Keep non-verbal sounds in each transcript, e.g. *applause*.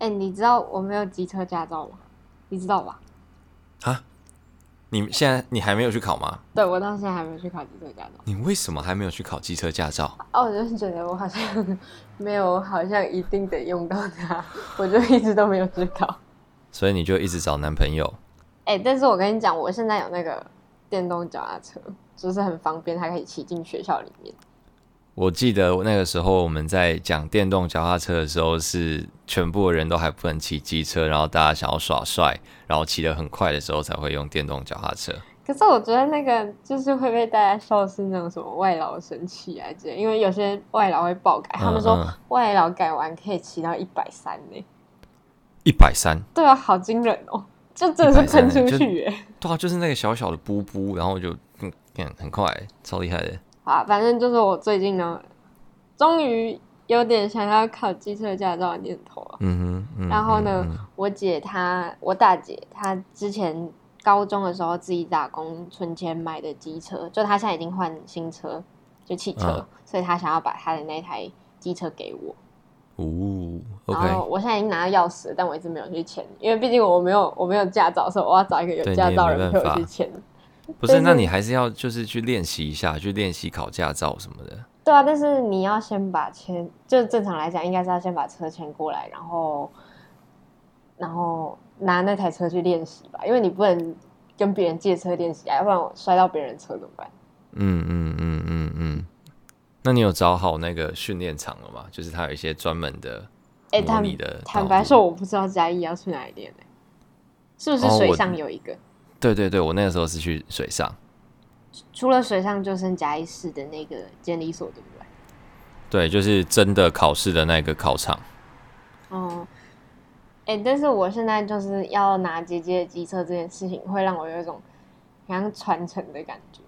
哎、欸，你知道我没有机车驾照吗？你知道吧？啊？你现在你还没有去考吗？对，我到现在还没有去考机车驾照。你为什么还没有去考机车驾照？哦，我就是觉得我好像没有，好像一定得用到它，我就一直都没有去考。所以你就一直找男朋友？哎、欸，但是我跟你讲，我现在有那个电动脚踏车，就是很方便，还可以骑进学校里面。我记得那个时候我们在讲电动脚踏车的时候，是全部的人都还不能骑机车，然后大家想要耍帅，然后骑得很快的时候才会用电动脚踏车。可是我觉得那个就是会被大家笑是那种什么外劳神器啊这样，因为有些外劳会爆改，他们说外劳改完可以骑到一百三呢。一百三？对啊，好惊人哦，就真的是喷出去耶。对啊，就是那个小小的布布，然后就嗯，很快，超厉害的。啊，反正就是我最近呢，终于有点想要考机车驾照的念头了。嗯哼。嗯，然后呢，嗯、我姐她，我大姐她之前高中的时候自己打工存钱买的机车，就她现在已经换新车，就汽车，啊、所以她想要把她的那台机车给我。哦然后我现在已经拿到钥匙，但我一直没有去签，因为毕竟我没有我没有驾照，所以我要找一个有驾照的人陪我去签。不是，那你还是要就是去练习一下，去练习考驾照什么的。对啊，但是你要先把签，就正常来讲，应该是要先把车牵过来，然后，然后拿那台车去练习吧，因为你不能跟别人借车练习啊，要不然我摔到别人车怎么办？嗯嗯嗯嗯嗯。那你有找好那个训练场了吗？就是它有一些专门的模拟的。欸、坦，坦白说，我不知道嘉义要去哪里练呢？是不是水上有一个？哦对对对，我那个时候是去水上，除了水上就剩嘉义市的那个监理所，对不对？对，就是真的考试的那个考场。哦，哎、欸，但是我现在就是要拿姐姐的机车这件事情，会让我有一种像传承的感觉。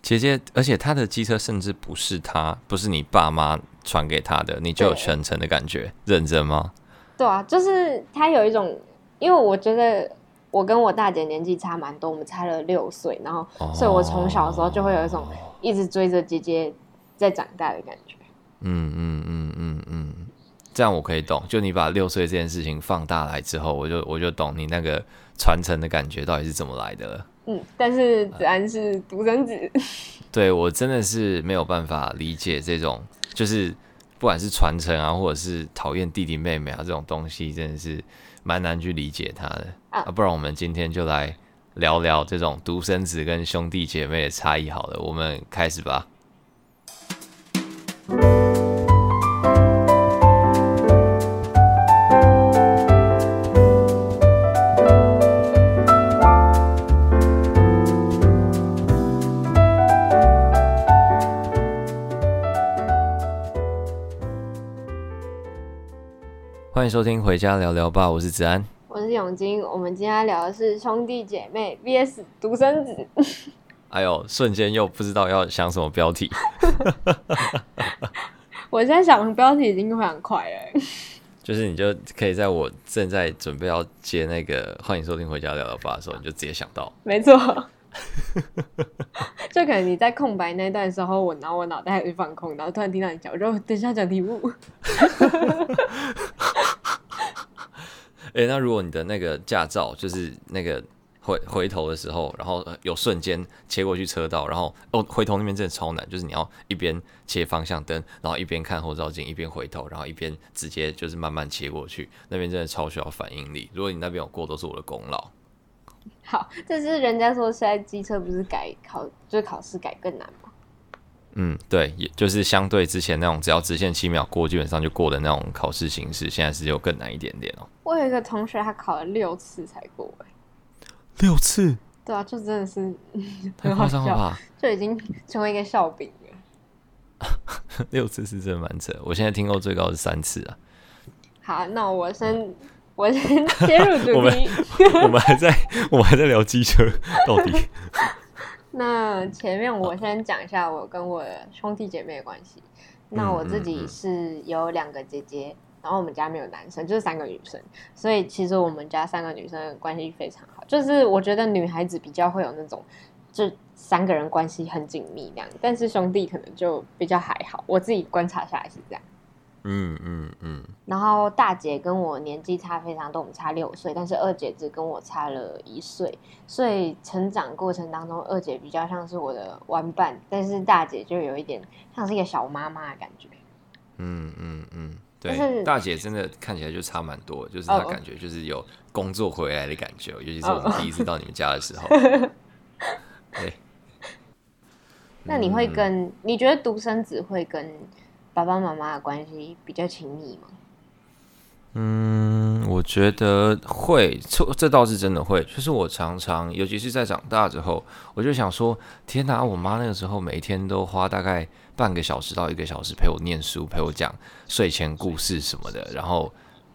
姐姐，而且她的机车甚至不是她，不是你爸妈传给她的，你就有传承的感觉，认真吗？对啊，就是她有一种，因为我觉得。我跟我大姐年纪差蛮多，我们差了六岁，然后，所以我从小的时候就会有一种一直追着姐姐在长大的感觉。嗯嗯嗯嗯嗯，这样我可以懂。就你把六岁这件事情放大来之后，我就我就懂你那个传承的感觉到底是怎么来的了。嗯，但是子安是独生子，*laughs* 呃、对我真的是没有办法理解这种，就是不管是传承啊，或者是讨厌弟弟妹妹啊这种东西，真的是。蛮难去理解他的啊，不然我们今天就来聊聊这种独生子跟兄弟姐妹的差异好了，我们开始吧。迎收听《回家聊聊吧》，我是子安，我是永金。我们今天聊的是兄弟姐妹 VS 独生子。*laughs* 哎呦，瞬间又不知道要想什么标题。*laughs* 我现在想标题已经非常快了。*laughs* 就是你就可以在我正在准备要接那个“欢迎收听回家聊聊吧”的时候，你就直接想到。没错。*laughs* 就可能你在空白那段时候，我然后我脑袋还是放空，然后突然听到你讲，我说等一下讲题目。*laughs* 哎、那如果你的那个驾照就是那个回回头的时候，然后有瞬间切过去车道，然后哦回头那边真的超难，就是你要一边切方向灯，然后一边看后照镜，一边回头，然后一边直接就是慢慢切过去，那边真的超需要反应力。如果你那边有过，都是我的功劳。*laughs* 好，这是人家说现在机车不是改考，就是考试改更难吗？嗯，对，也就是相对之前那种只要直线七秒过，基本上就过的那种考试形式，现在是就更难一点点哦。我有一个同学，他考了六次才过，哎，六次？对啊，就真的是太夸张了吧？就已经成为一个笑柄了。*laughs* 六次是真的蛮扯，我现在听过最高是三次啊。好，那我先。我先切入主题我们，*laughs* 我们还在，我们还在聊机车到底。*laughs* 那前面我先讲一下我跟我的兄弟姐妹的关系。那我自己是有两个姐姐，然后我们家没有男生，就是三个女生，所以其实我们家三个女生关系非常好。就是我觉得女孩子比较会有那种，就三个人关系很紧密这样，但是兄弟可能就比较还好。我自己观察下来是这样。嗯嗯嗯，然后大姐跟我年纪差非常多，我们差六岁，但是二姐只跟我差了一岁，所以成长过程当中，二姐比较像是我的玩伴，但是大姐就有一点像是一个小妈妈的感觉。嗯嗯嗯，对，是大姐真的看起来就差蛮多，就是她感觉就是有工作回来的感觉，尤其是我们第一次到你们家的时候。*laughs* 对。那你会跟、嗯、你觉得独生子会跟爸爸妈妈的关系比较亲密吗？嗯，我觉得会，这这倒是真的会。就是我常常，尤其是在长大之后，我就想说，天哪！我妈那个时候每天都花大概半个小时到一个小时陪我念书，陪我讲睡前故事什么的。然后，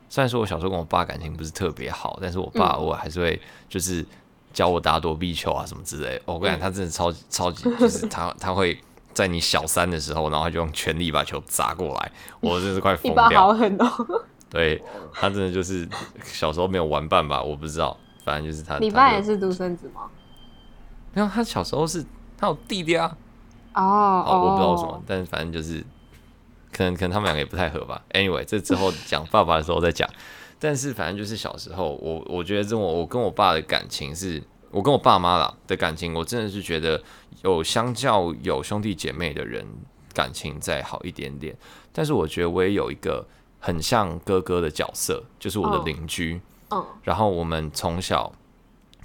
虽然说我小时候跟我爸感情不是特别好，但是我爸我还是会就是教我打躲避球啊什么之类。我跟你讲，他真的超级超级，就是他他会在你小三的时候，然后他就用全力把球砸过来，我真是快疯掉。你爸好狠哦！对，他真的就是小时候没有玩伴吧？我不知道，反正就是他。你爸也是独生子吗？没有，他小时候是他有弟弟啊。哦哦，我不知道为什么，但是反正就是可能可能他们两个也不太合吧。Anyway，这之后讲爸爸的时候再讲。但是反正就是小时候，我我觉得这种我跟我爸的感情是，我跟我爸妈啦的感情，我真的是觉得有相较有兄弟姐妹的人感情再好一点点。但是我觉得我也有一个。很像哥哥的角色，就是我的邻居。嗯，oh. oh. 然后我们从小，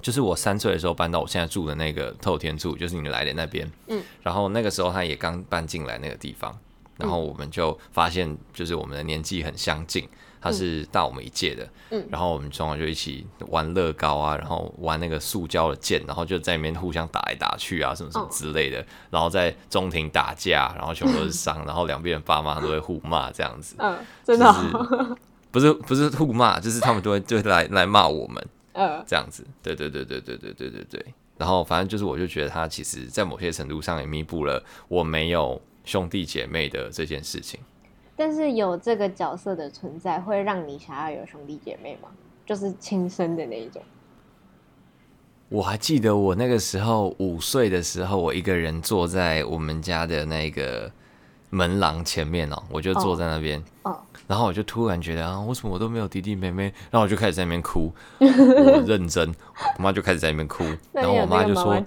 就是我三岁的时候搬到我现在住的那个透天厝，就是你来的那边。嗯，然后那个时候他也刚搬进来那个地方，然后我们就发现，就是我们的年纪很相近。他是大我们一届的，嗯，然后我们从小就一起玩乐高啊，然后玩那个塑胶的剑，然后就在里面互相打来打去啊，什么什么之类的，然后在中庭打架，然后全部都是 *laughs* 伤，然后两边的爸妈都会互骂这样子，嗯，真的 *laughs* 是，不是不是互骂，就是他们都会就会来来骂我们，嗯，这样子，对对对对对对对对对，然后反正就是我就觉得他其实在某些程度上也弥补了我没有兄弟姐妹的这件事情。但是有这个角色的存在，会让你想要有兄弟姐妹吗？就是亲生的那一种。我还记得我那个时候五岁的时候，我一个人坐在我们家的那个门廊前面哦，我就坐在那边，哦，然后我就突然觉得啊，为什么我都没有弟弟妹妹？然后我就开始在那边哭，*laughs* 我认真，我妈就开始在那边哭，*laughs* 然后我妈就说：“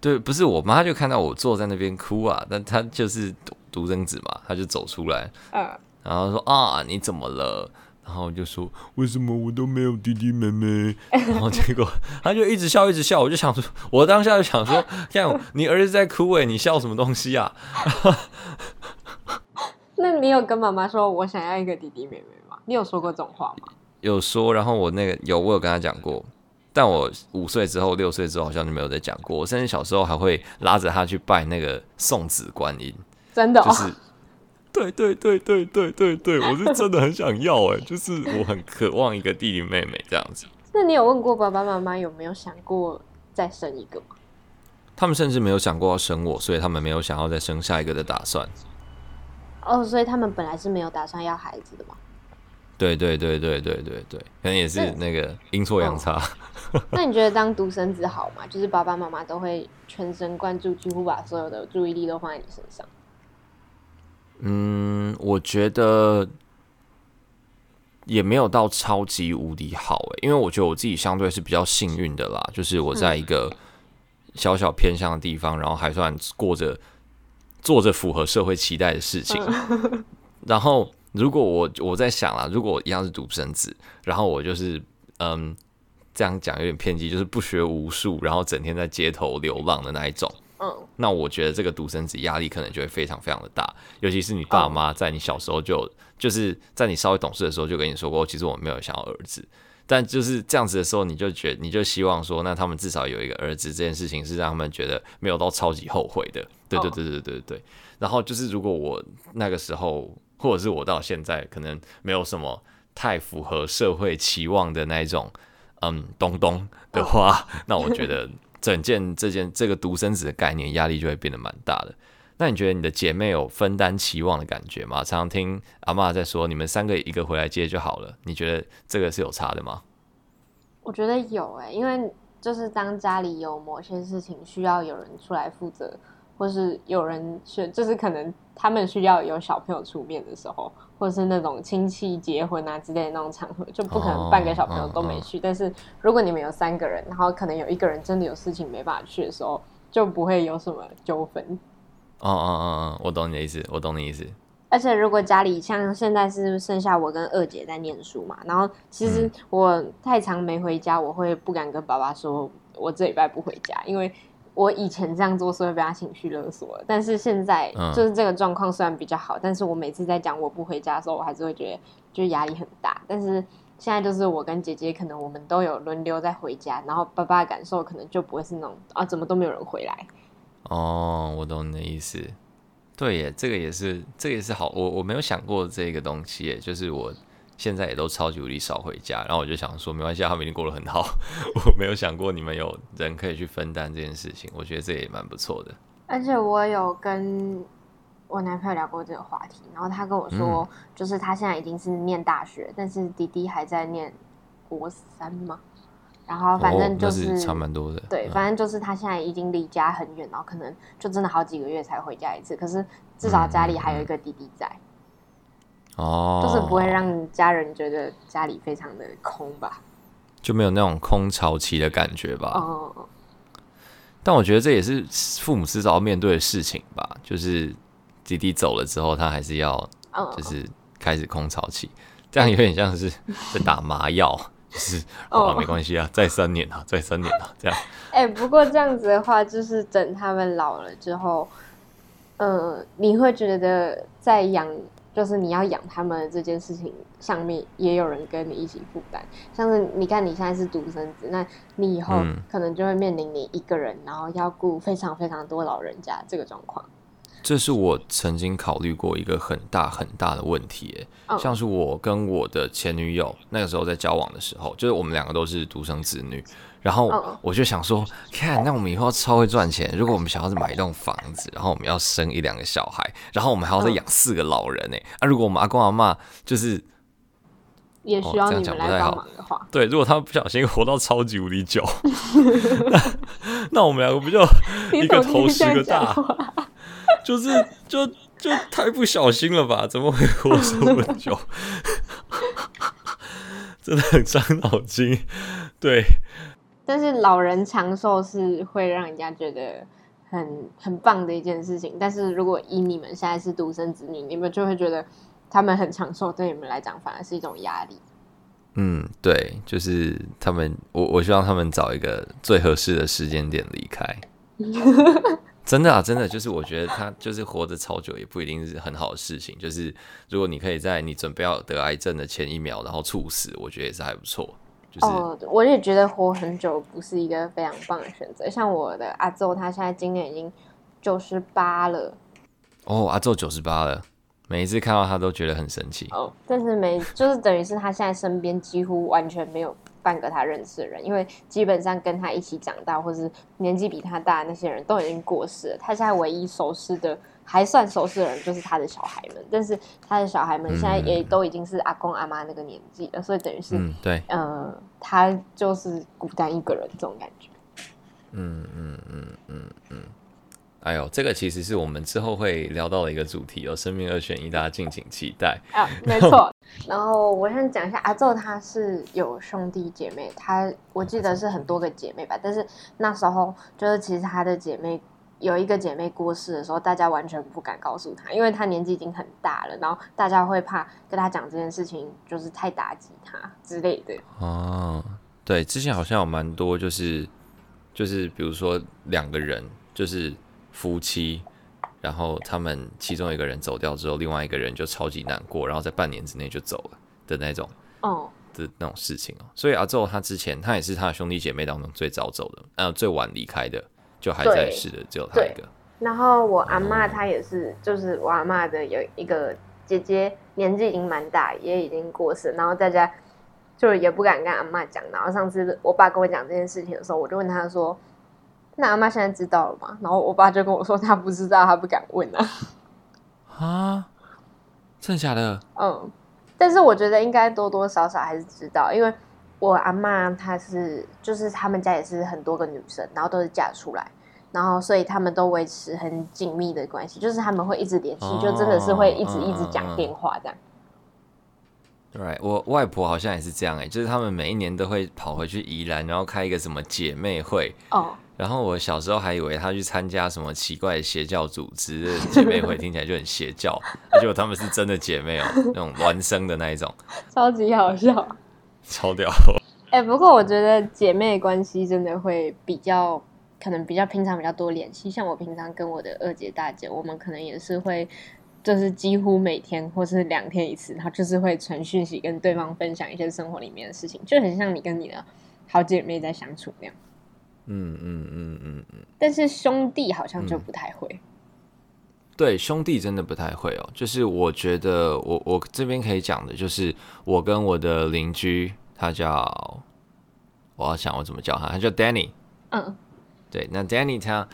对，不是我妈就看到我坐在那边哭啊，但她就是。”独生子嘛，他就走出来，嗯，然后说啊，你怎么了？然后就说，为什么我都没有弟弟妹妹？*laughs* 然后结果他就一直笑，一直笑。我就想说，我当下就想说，这样你儿子在哭诶，你笑什么东西啊？*laughs* 那你有跟妈妈说我想要一个弟弟妹妹吗？你有说过这种话吗？有说，然后我那个有，我有跟他讲过，但我五岁之后、六岁之后好像就没有再讲过。我甚至小时候还会拉着他去拜那个送子观音。真的、哦，就是，对对对对对对对，我是真的很想要哎，*laughs* 就是我很渴望一个弟弟妹妹这样子。那你有问过爸爸妈妈有没有想过再生一个吗？他们甚至没有想过要生我，所以他们没有想要再生下一个的打算。哦，所以他们本来是没有打算要孩子的吗？对对对对对对对，可能也是那个阴错阳差。哦、*laughs* 那你觉得当独生子好吗？就是爸爸妈妈都会全神贯注，几乎把所有的注意力都放在你身上。嗯，我觉得也没有到超级无敌好诶，因为我觉得我自己相对是比较幸运的啦，就是我在一个小小偏向的地方，然后还算过着做着符合社会期待的事情。*laughs* 然后，如果我我在想啦，如果我一样是独生子，然后我就是嗯，这样讲有点偏激，就是不学无术，然后整天在街头流浪的那一种。嗯，那我觉得这个独生子压力可能就会非常非常的大，尤其是你爸妈在你小时候就就是在你稍微懂事的时候就跟你说过，其实我没有想要儿子，但就是这样子的时候，你就觉得你就希望说，那他们至少有一个儿子，这件事情是让他们觉得没有到超级后悔的。对对对对对对。然后就是如果我那个时候，或者是我到现在，可能没有什么太符合社会期望的那一种嗯东东的话，那我觉得。整件这件这个独生子的概念，压力就会变得蛮大的。那你觉得你的姐妹有分担期望的感觉吗？常常听阿妈在说，你们三个一个回来接就好了。你觉得这个是有差的吗？我觉得有哎、因为就是当家里有某些事情需要有人出来负责或是有人是就是可能他们需要有小朋友出面的时候，或是那种亲戚结婚啊之类的那种场合，就不可能半个小朋友都没去。但是如果你们有三个人，然后可能有一个人真的有事情没办法去的时候，就不会有什么纠纷。哦哦哦哦，我懂你的意思，我懂你的意思。而且如果家里像现在是剩下我跟二姐在念书嘛，然后其实我太常没回家，我会不敢跟爸爸说我这礼拜不回家，因为我以前这样做是会被他情绪勒索的。但是现在就是这个状况虽然比较好，但是我每次在讲我不回家的时候，我还是会觉得就压力很大。但是现在就是我跟姐姐可能我们都有轮流在回家，然后爸爸的感受可能就不会是那种啊怎么都没有人回来。哦，我懂你的意思。对耶，这个也是，这个也是好。我我没有想过这个东西耶，就是我现在也都超级无力少回家，然后我就想说，没关系，他们已经过得很好。*laughs* 我没有想过你们有人可以去分担这件事情，我觉得这也蛮不错的。而且我有跟我男朋友聊过这个话题，然后他跟我说，嗯、就是他现在已经是念大学，但是弟弟还在念国三嘛。然后反正就是、差蛮多的，对，反正就是他现在已经离家很远，然后可能就真的好几个月才回家一次。可是至少家里还有一个弟弟在，就是不会让家人觉得家里非常的空吧，就没有那种空巢期的感觉吧。哦，但我觉得这也是父母迟早要面对的事情吧，就是弟弟走了之后，他还是要，就是开始空巢期，这样有点像是 *laughs* 在打麻药。是哦，没关系啊，再三年啊，再三年啊，这样。哎、欸，不过这样子的话，就是等他们老了之后，呃，你会觉得在养，就是你要养他们这件事情上面，也有人跟你一起负担。像是你看，你现在是独生子，那你以后可能就会面临你一个人，然后要顾非常非常多老人家这个状况。这是我曾经考虑过一个很大很大的问题，哎，像是我跟我的前女友那个时候在交往的时候，就是我们两个都是独生子女，然后我就想说，看，那我们以后要超会赚钱，如果我们想要是买一栋房子，然后我们要生一两个小孩，然后我们还要再养四个老人，哎，啊，如果我们阿公阿妈就是也需要你们来帮忙的话，哦，对，如果他们不小心活到超级无敌 *laughs* 久，那那我们两个不就一个头十个大？就是就就太不小心了吧？怎么会活这么久？*laughs* 真的很伤脑筋。对，但是老人长寿是会让人家觉得很很棒的一件事情。但是如果以你们现在是独生子女，你们就会觉得他们很长寿，对你们来讲反而是一种压力。嗯，对，就是他们，我我希望他们找一个最合适的时间点离开。*laughs* 真的啊，真的就是我觉得他就是活得超久也不一定是很好的事情。就是如果你可以在你准备要得癌症的前一秒然后猝死，我觉得也是还不错。就是、哦，我也觉得活很久不是一个非常棒的选择。像我的阿宙，他现在今年已经九十八了。哦，阿宙九十八了，每一次看到他都觉得很神奇。哦，但是每就是等于是他现在身边几乎完全没有。半个他认识的人，因为基本上跟他一起长大，或是年纪比他大的那些人都已经过世了。他现在唯一熟识的，还算熟识的人，就是他的小孩们。但是他的小孩们现在也都已经是阿公阿妈那个年纪了，所以等于是，嗯，对，呃，他就是孤单一个人这种感觉。嗯嗯嗯嗯嗯。哎呦，这个其实是我们之后会聊到的一个主题哦，生命二选一，大家敬请期待啊，没错。然后我先讲一下，阿昼他是有兄弟姐妹，他我记得是很多个姐妹吧，但是那时候就是其实他的姐妹有一个姐妹过世的时候，大家完全不敢告诉他，因为他年纪已经很大了，然后大家会怕跟他讲这件事情，就是太打击他之类的。哦，对，之前好像有蛮多，就是就是比如说两个人就是。夫妻，然后他们其中一个人走掉之后，另外一个人就超级难过，然后在半年之内就走了的那种哦的那种事情哦。所以阿宙他之前他也是他的兄弟姐妹当中最早走的，呃，最晚离开的，就还在世的只有他一个。然后我阿妈她也是，嗯、就是我阿妈的有一个姐姐，年纪已经蛮大，也已经过世，然后大家就也不敢跟阿妈讲。然后上次我爸跟我讲这件事情的时候，我就问他说。那阿妈现在知道了吗？然后我爸就跟我说，他不知道，他不敢问啊。啊？真的假的？嗯，但是我觉得应该多多少少还是知道，因为我阿妈她是，就是他们家也是很多个女生，然后都是嫁出来，然后所以他们都维持很紧密的关系，就是他们会一直联系，就真的是会一直一直讲电话这样。对，right, 我外婆好像也是这样哎、欸，就是他们每一年都会跑回去宜兰，然后开一个什么姐妹会哦。然后我小时候还以为她去参加什么奇怪的邪教组织姐妹会，听起来就很邪教，结果他们是真的姐妹哦、喔，那种孪生的那一种，*laughs* 超级好笑，超屌。哎、*laughs* 欸，不过我觉得姐妹关系真的会比较，可能比较平常比较多联系。像我平常跟我的二姐大姐，我们可能也是会，就是几乎每天或是两天一次，他就是会传讯息跟对方分享一些生活里面的事情，就很像你跟你的好姐妹在相处那样。嗯嗯嗯嗯嗯，但是兄弟好像就不太会。嗯、对，兄弟真的不太会哦。就是我觉得我我这边可以讲的，就是我跟我的邻居，他叫我要想我怎么叫他，他叫 Danny。嗯，对，那 Danny 他，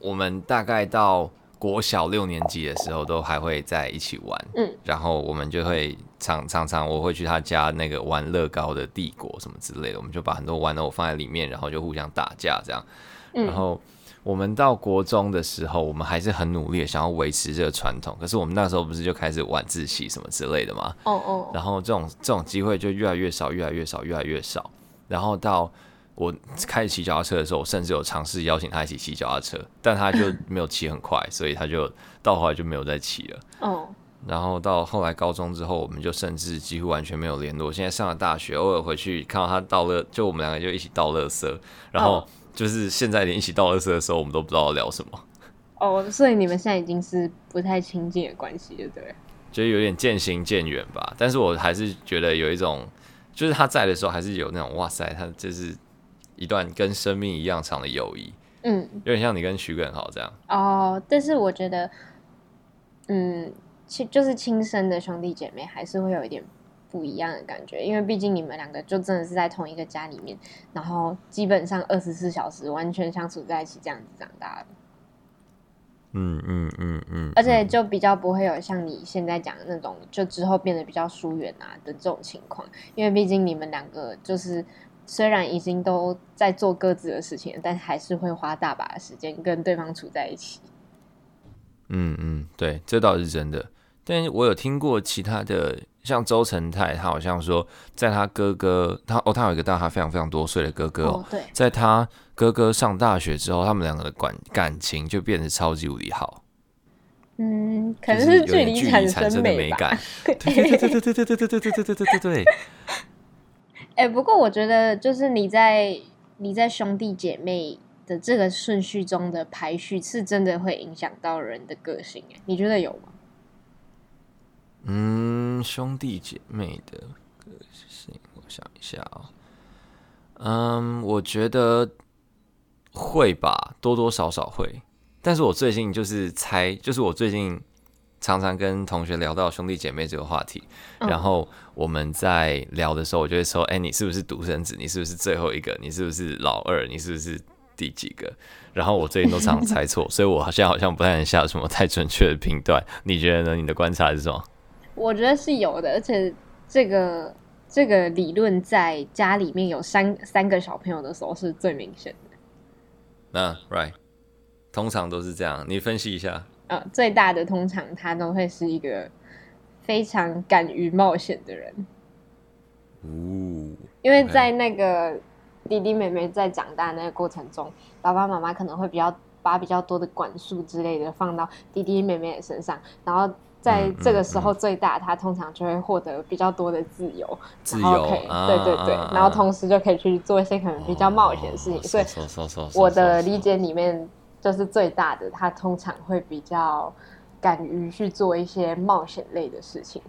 我们大概到国小六年级的时候都还会在一起玩。嗯，然后我们就会。常常常我会去他家那个玩乐高的帝国什么之类的，我们就把很多玩偶放在里面，然后就互相打架这样。嗯、然后我们到国中的时候，我们还是很努力的想要维持这个传统。可是我们那时候不是就开始晚自习什么之类的嘛？哦哦。然后这种这种机会就越来越少，越来越少，越来越少。然后到我开始骑脚踏车的时候，我甚至有尝试邀请他一起骑脚踏车，*laughs* 但他就没有骑很快，所以他就到后来就没有再骑了。哦。然后到后来高中之后，我们就甚至几乎完全没有联络。现在上了大学，偶尔回去看到他倒乐，就我们两个就一起倒垃圾。然后就是现在连一起倒垃圾的时候，我们都不知道聊什么。哦，所以你们现在已经是不太亲近的关系，对不对？就有点渐行渐远吧。但是我还是觉得有一种，就是他在的时候，还是有那种哇塞，他就是一段跟生命一样长的友谊。嗯，有点像你跟徐根豪这样。哦，但是我觉得，嗯。亲就是亲生的兄弟姐妹，还是会有一点不一样的感觉，因为毕竟你们两个就真的是在同一个家里面，然后基本上二十四小时完全相处在一起，这样子长大的。嗯嗯嗯嗯，而且就比较不会有像你现在讲的那种，就之后变得比较疏远啊的这种情况，因为毕竟你们两个就是虽然已经都在做各自的事情，但还是会花大把的时间跟对方处在一起。嗯嗯，对，这倒是真的。但我有听过其他的，像周成泰，他好像说，在他哥哥，他哦，他有一个大他非常非常多岁的哥哥哦，对，在他哥哥上大学之后，他们两个的感感情就变得超级无敌好。嗯，可能是距离产生的美感。对对对对对对对对对对对对对对。哎，不过我觉得，就是你在你在兄弟姐妹的这个顺序中的排序，是真的会影响到人的个性。哎，你觉得有吗？嗯，兄弟姐妹的个性，我想一下啊、嗯，我觉得会吧，多多少少会。但是我最近就是猜，就是我最近常常跟同学聊到兄弟姐妹这个话题，嗯、然后我们在聊的时候，我就会说：“哎、欸，你是不是独生子？你是不是最后一个？你是不是老二？你是不是第几个？”然后我最近都常常猜错，*laughs* 所以我好像好像不太能下什么太准确的评断。你觉得呢？你的观察是什么？我觉得是有的，而且这个这个理论在家里面有三三个小朋友的时候是最明显的。那 right，通常都是这样。你分析一下。呃，最大的通常他都会是一个非常敢于冒险的人。哦。因为在那个弟弟妹妹在长大那个过程中，爸爸妈妈可能会比较把比较多的管束之类的放到弟弟妹妹的身上，然后。在这个时候，最大他通常就会获得比较多的自由，自由，可以，对对对，然后同时就可以去做一些可能比较冒险的事情。所以，我的理解里面，就是最大的他通常会比较敢于去做一些冒险类的事情。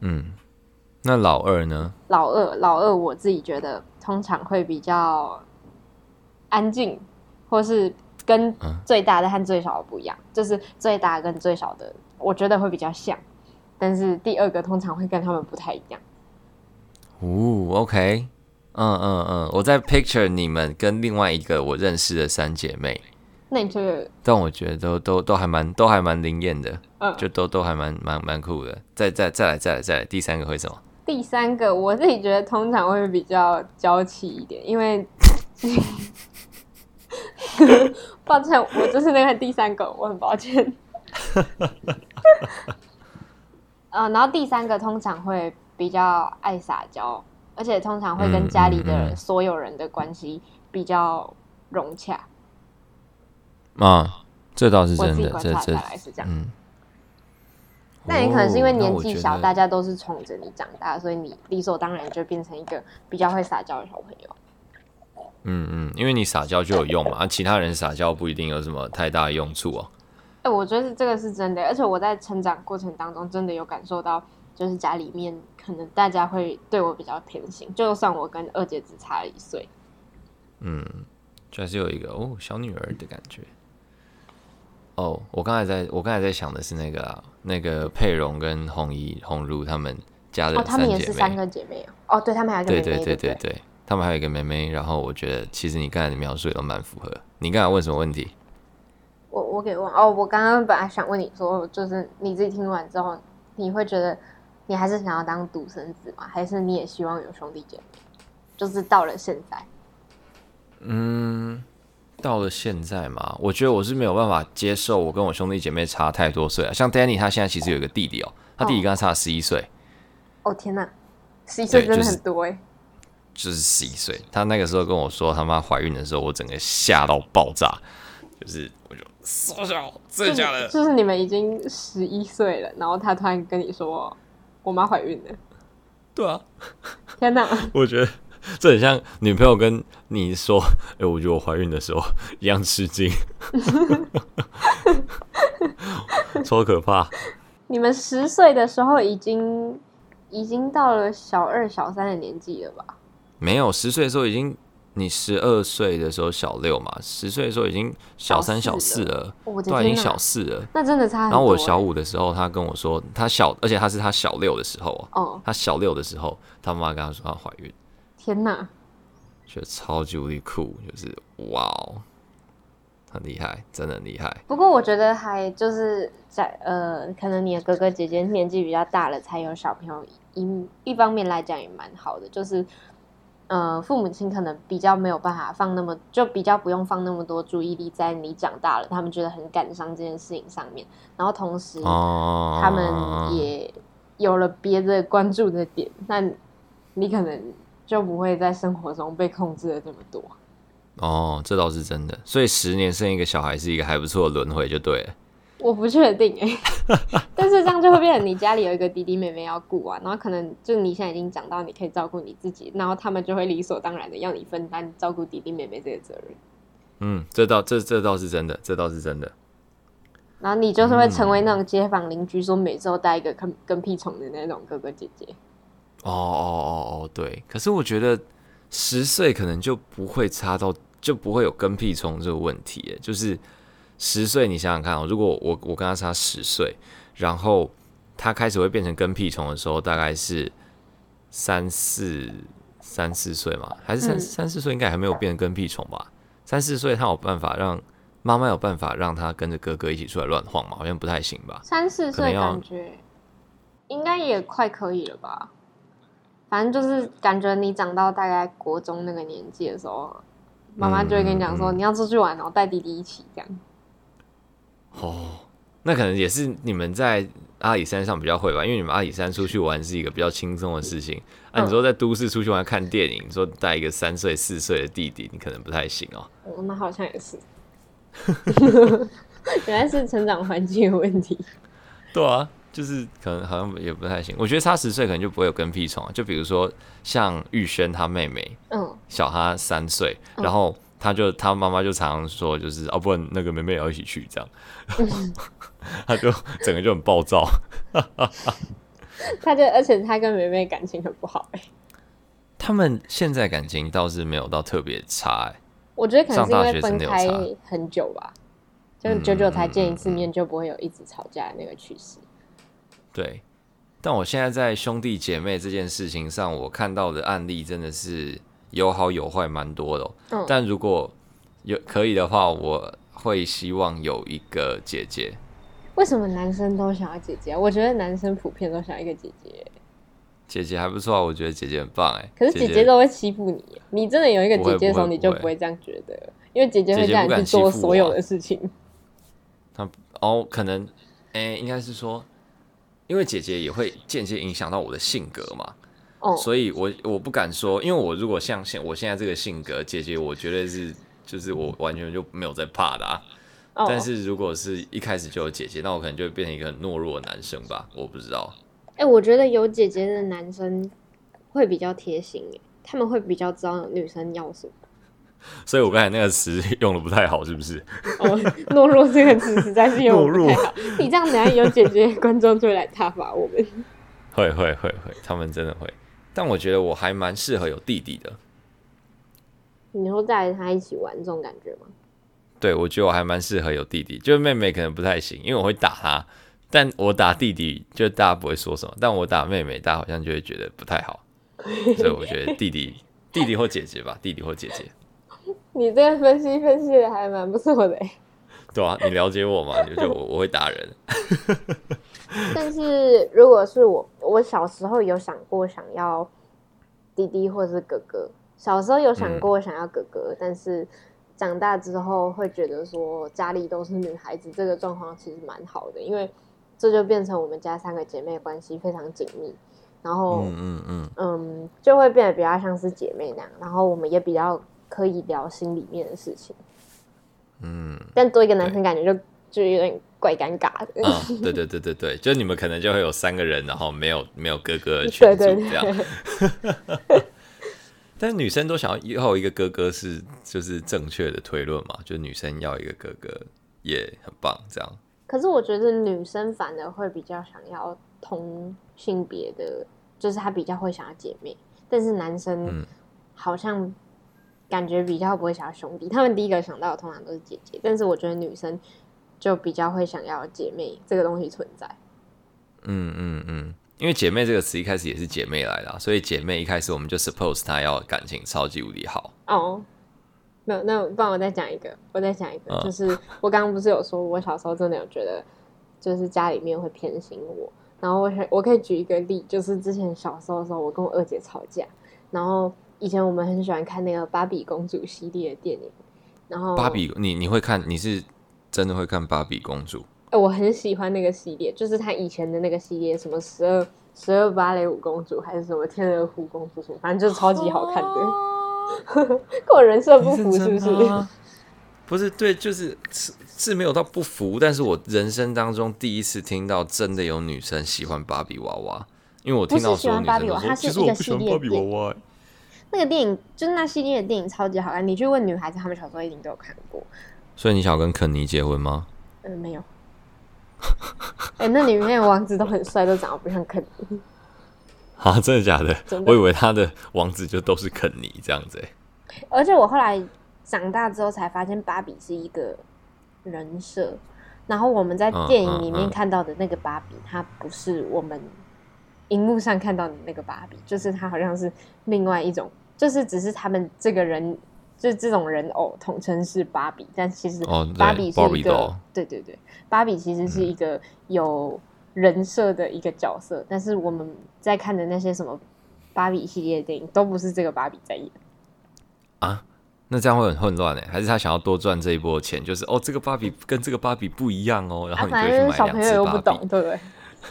嗯，那老二呢？老二，老二，我自己觉得通常会比较安静，或是跟最大的和最小的不一样，就是最大跟最小的。我觉得会比较像，但是第二个通常会跟他们不太一样。哦，OK，嗯嗯嗯，我在 picture 你们跟另外一个我认识的三姐妹。那你觉得？但我觉得都都都还蛮都还蛮灵验的，嗯，就都都还蛮蛮蛮酷的。再再再来再来再来，第三个会什么？第三个我自己觉得通常会比较娇气一点，因为 *laughs* 抱歉，我就是那个第三个，我很抱歉。嗯，*laughs* 然后第三个通常会比较爱撒娇，而且通常会跟家里的所有人的关系比较融洽。啊，这倒是真的，我自己观察下来是这样。嗯。那也可能是因为年纪小，大家都是宠着你长大，所以你理所当然就变成一个比较会撒娇的小朋友。嗯嗯，因为你撒娇就有用嘛，啊其他人撒娇不一定有什么太大的用处哦。哎、欸，我觉得这个是真的，而且我在成长过程当中真的有感受到，就是家里面可能大家会对我比较偏心，就算我跟二姐只差了一岁。嗯，就还是有一个哦小女儿的感觉。哦，我刚才在我刚才在想的是那个、啊、那个佩蓉跟红衣红茹他们家的他们也是三个姐妹哦。哦，对他们还有一个妹妹，对对对对对，对，他们还有一个妹妹。然后我觉得其实你刚才的描述也都蛮符合。你刚才问什么问题？我我给问哦，我刚刚本来想问你说，就是你自己听完之后，你会觉得你还是想要当独生子吗？还是你也希望有兄弟姐妹？就是到了现在，嗯。到了现在嘛，我觉得我是没有办法接受我跟我兄弟姐妹差太多岁啊。像 Danny 他现在其实有一个弟弟哦，他弟弟跟他差十一岁。哦天哪，十一岁真的很多哎。就是十一岁，他那个时候跟我说他妈怀孕的时候，我整个吓到爆炸。就是我就傻笑，真的假的？就是你们已经十一岁了，然后他突然跟你说我妈怀孕了。对啊，天哪，*laughs* 我觉得。*laughs* 这很像女朋友跟你说：“哎、欸，我觉得我怀孕的时候 *laughs* 一样吃惊，*laughs* 超可怕。”你们十岁的时候已经已经到了小二、小三的年纪了吧？没有，十岁的时候已经，你十二岁的时候小六嘛，十岁的时候已经小三、小四了，对、啊，已经小四了。那真的差很多。然后我小五的时候，他跟我说他小，而且他是他小六的时候哦，oh. 他小六的时候，他妈跟他说他怀孕。天呐，觉得超级无敌酷，就是哇哦，很厉害，真的很厉害。不过我觉得还就是在呃，可能你的哥哥姐姐年纪比较大了，才有小朋友。一一方面来讲也蛮好的，就是呃，父母亲可能比较没有办法放那么，就比较不用放那么多注意力在你长大了，他们觉得很感伤这件事情上面。然后同时，他们也有了别的关注的点，那你可能。就不会在生活中被控制的这么多。哦，这倒是真的。所以十年生一个小孩是一个还不错的轮回，就对了。我不确定哎、欸，*laughs* 但是这样就会变成你家里有一个弟弟妹妹要顾啊，然后可能就你现在已经长到你可以照顾你自己，然后他们就会理所当然的要你分担照顾弟弟妹妹这个责任。嗯，这倒这这倒是真的，这倒是真的。然后你就是会成为那种街坊邻居说每周带一个跟跟屁虫的那种哥哥姐姐。哦哦哦哦，对，可是我觉得十岁可能就不会差到，就不会有跟屁虫这个问题。哎，就是十岁，你想想看哦，如果我我跟他差十岁，然后他开始会变成跟屁虫的时候，大概是三四三四岁嘛，还是三、嗯、三四岁？应该还没有变成跟屁虫吧？三四岁，他有办法让妈妈有办法让他跟着哥哥一起出来乱晃吗？好像不太行吧？三四岁感觉应该也快可以了吧？反正就是感觉你长到大概国中那个年纪的时候，妈妈就会跟你讲说，你要出去玩，然后带弟弟一起这样。哦，那可能也是你们在阿里山上比较会吧，因为你们阿里山出去玩是一个比较轻松的事情。啊、你说在都市出去玩看电影，说带一个三岁四岁的弟弟，你可能不太行哦。哦，那好像也是，*laughs* 原来是成长环境有问题。*laughs* 对啊。就是可能好像也不太行，我觉得差十岁可能就不会有跟屁虫。就比如说像玉轩他妹妹，嗯，小他三岁，然后他就他妈妈就常常说，就是哦，不然那个妹妹也要一起去这样，嗯、*laughs* 他就整个就很暴躁。他就而且他跟妹妹感情很不好哎、欸，他们现在感情倒是没有到特别差哎、欸，我觉得可能是因为分开很久吧，就久久才见一次面，就不会有一直吵架的那个趋势。对，但我现在在兄弟姐妹这件事情上，我看到的案例真的是有好有坏，蛮多的但如果有可以的话，我会希望有一个姐姐。为什么男生都想要姐姐？我觉得男生普遍都想要一个姐姐。姐姐还不错啊，我觉得姐姐很棒哎。可是姐姐都会欺负你，姐姐，你真的有一个姐姐的时候，你就不会这样觉得。因为姐姐会这样去做所有的事情。她哦，可能哎、欸，应该是说，因为姐姐也会间接影响到我的性格嘛。哦，所以我我不敢说，因为我如果像现我现在这个性格，姐姐我觉得是就是我完全就没有在怕的啊。哦、但是如果是一开始就有姐姐，那我可能就会变成一个很懦弱的男生吧？我不知道。哎、欸，我觉得有姐姐的男生会比较贴心，他们会比较知道女生要什么。所以我刚才那个词用的不太好，是不是？哦，懦弱这个词实在是用的不太好。你这样等下有姐姐，观众就会来挞伐我们。会会会会，他们真的会。但我觉得我还蛮适合有弟弟的。你会带着他一起玩这种感觉吗？对，我觉得我还蛮适合有弟弟，就是妹妹可能不太行，因为我会打他。但我打弟弟，就大家不会说什么；但我打妹妹，大家好像就会觉得不太好。所以我觉得弟弟、弟弟或姐姐吧，弟弟或姐姐。你这个分析分析的还蛮不错的。*laughs* 对啊，你了解我吗？就就我我会打人。*laughs* 但是如果是我，我小时候有想过想要弟弟或者是哥哥。小时候有想过想要哥哥，嗯、但是。长大之后会觉得说家里都是女孩子，这个状况其实蛮好的，因为这就变成我们家三个姐妹关系非常紧密，然后嗯嗯嗯嗯，就会变得比较像是姐妹那样，然后我们也比较可以聊心里面的事情，嗯，但多一个男生感觉就就有点怪尴尬的，嗯，对对对对对，就你们可能就会有三个人，然后没有没有哥哥的 *laughs* 群组这样。对对对但是女生都想要要一个哥哥，是就是正确的推论嘛？就女生要一个哥哥也很棒，这样。可是我觉得女生反而会比较想要同性别的，就是她比较会想要姐妹。但是男生好像感觉比较不会想要兄弟，他们第一个想到的通常都是姐姐。但是我觉得女生就比较会想要姐妹这个东西存在。嗯嗯嗯。因为姐妹这个词一开始也是姐妹来的，所以姐妹一开始我们就 suppose 她要感情超级无敌好。哦，那不然我再讲一个，我再讲一个，嗯、*laughs* 就是我刚刚不是有说，我小时候真的有觉得，就是家里面会偏心我。然后我我可以举一个例，就是之前小时候的时候，我跟我二姐吵架，然后以前我们很喜欢看那个芭比公主系列的电影，然后芭比，你你会看，你是真的会看芭比公主？哎我很喜欢那个系列，就是他以前的那个系列，什么十二十二芭蕾舞公主，还是什么天鹅湖公主什么，反正就是超级好看的。*laughs* 跟我人设不符是不是？不是，对，就是是是没有到不符，但是我人生当中第一次听到真的有女生喜欢芭比娃娃，因为我听到说女生说，其实我不喜欢芭比娃娃。那个电影就是那系列的电影超级好看，你去问女孩子，她们小时候一定都有看过。所以你想要跟肯尼结婚吗？嗯，没有。*laughs* 哎、欸，那里面的王子都很帅，都长得不像肯尼。*laughs* 啊，真的假的。我以为他的王子就都是肯尼这样子。而且我后来长大之后才发现，芭比是一个人设。然后我们在电影里面看到的那个芭比，它不是我们荧幕上看到的那个芭比，就是他好像是另外一种，就是只是他们这个人。就这种人偶统称是芭比，但其实芭比是一个，哦、对，对对对，芭比其实是一个有人设的一个角色，嗯、但是我们在看的那些什么芭比系列的电影都不是这个芭比在演啊，那这样会很混乱哎，还是他想要多赚这一波钱？就是哦，这个芭比跟这个芭比不一样哦，然后你就去买两只芭比。小朋友又不懂，对不对？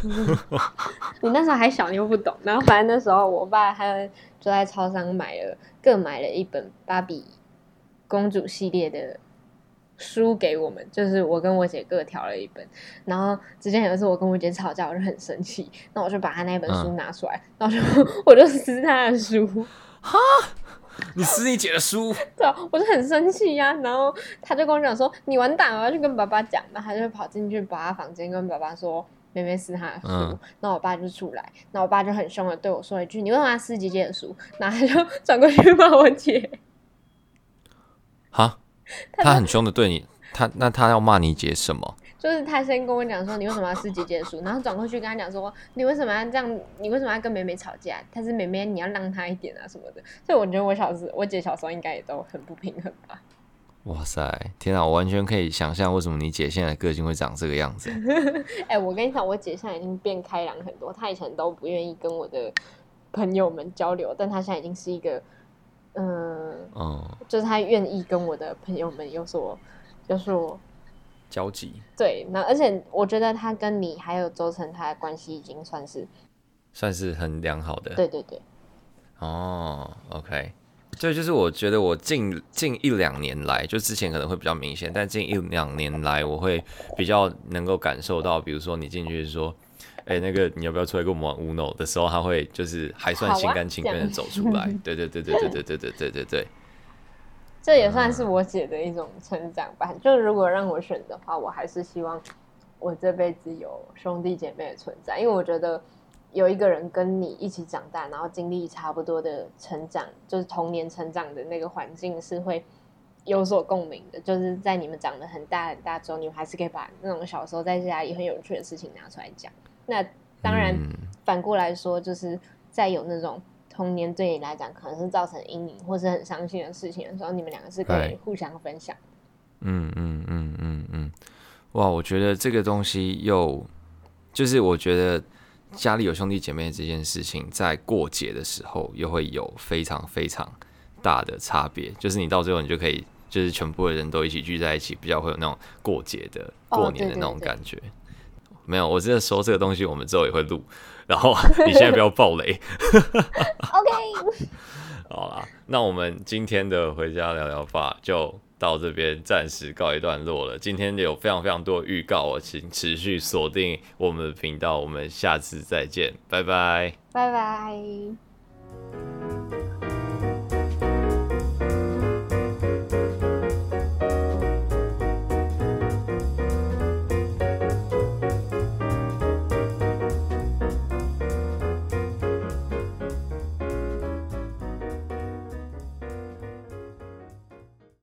*laughs* 你那时候还小，你又不懂，然后反正那时候我爸他就在超商买了，各买了一本芭比。公主系列的书给我们，就是我跟我姐各挑了一本。然后之前有一次我跟我姐吵架，我就很生气，那我就把她那本书拿出来，嗯、然后就我就撕她的书。哈，你撕你姐的书？*laughs* 对，我就很生气呀。然后他就跟我讲说：“你完蛋了，我要去跟爸爸讲。”然后他就跑进去把他房间跟爸爸说：“妹妹撕他的书。嗯”那我爸就出来，那我爸就很凶的对我说一句：“你为什么要撕姐姐的书？”然后他就转过去骂我姐。哈，他很凶的对你，他那他要骂你姐什么？就是他先跟我讲说，你为什么要撕姐姐的书，然后转过去跟他讲说，你为什么要这样？你为什么要跟妹妹吵架？他是妹妹，你要让他一点啊什么的。所以我觉得我小时，我姐小时候应该也都很不平衡吧。哇塞，天啊，我完全可以想象为什么你姐现在个性会长这个样子。*laughs* 哎、欸，我跟你讲，我姐现在已经变开朗很多，她以前都不愿意跟我的朋友们交流，但她现在已经是一个。嗯，哦，就是她愿意跟我的朋友们有所有所交集。对，那而且我觉得她跟你还有周成他的关系已经算是算是很良好的。对对对。哦，OK。对，就是我觉得我近近一两年来，就之前可能会比较明显，但近一两年来，我会比较能够感受到，比如说你进去说，哎、欸，那个你要不要出来跟我们玩 Uno 的时候，他会就是还算心甘情愿的走出来。对对对对对对对对对对对。这也算是我姐的一种成长吧。嗯、就如果让我选的话，我还是希望我这辈子有兄弟姐妹的存在，因为我觉得。有一个人跟你一起长大，然后经历差不多的成长，就是童年成长的那个环境是会有所共鸣的。就是在你们长得很大很大之后，你们还是可以把那种小时候在家里很有趣的事情拿出来讲。那当然，反过来说，就是在有那种童年对你来讲可能是造成阴影或是很伤心的事情的时候，你们两个是可以互相分享。嗯嗯嗯嗯嗯，哇，我觉得这个东西又就是我觉得。家里有兄弟姐妹这件事情，在过节的时候又会有非常非常大的差别。就是你到最后，你就可以，就是全部的人都一起聚在一起，比较会有那种过节的、过年的那种感觉。没有，我真的说这个东西，我们之后也会录。然后你现在不要爆雷。*laughs* OK。*laughs* 好啦，那我们今天的回家聊聊吧就。到这边暂时告一段落了。今天有非常非常多预告，我请持续锁定我们的频道。我们下次再见，拜拜，拜拜。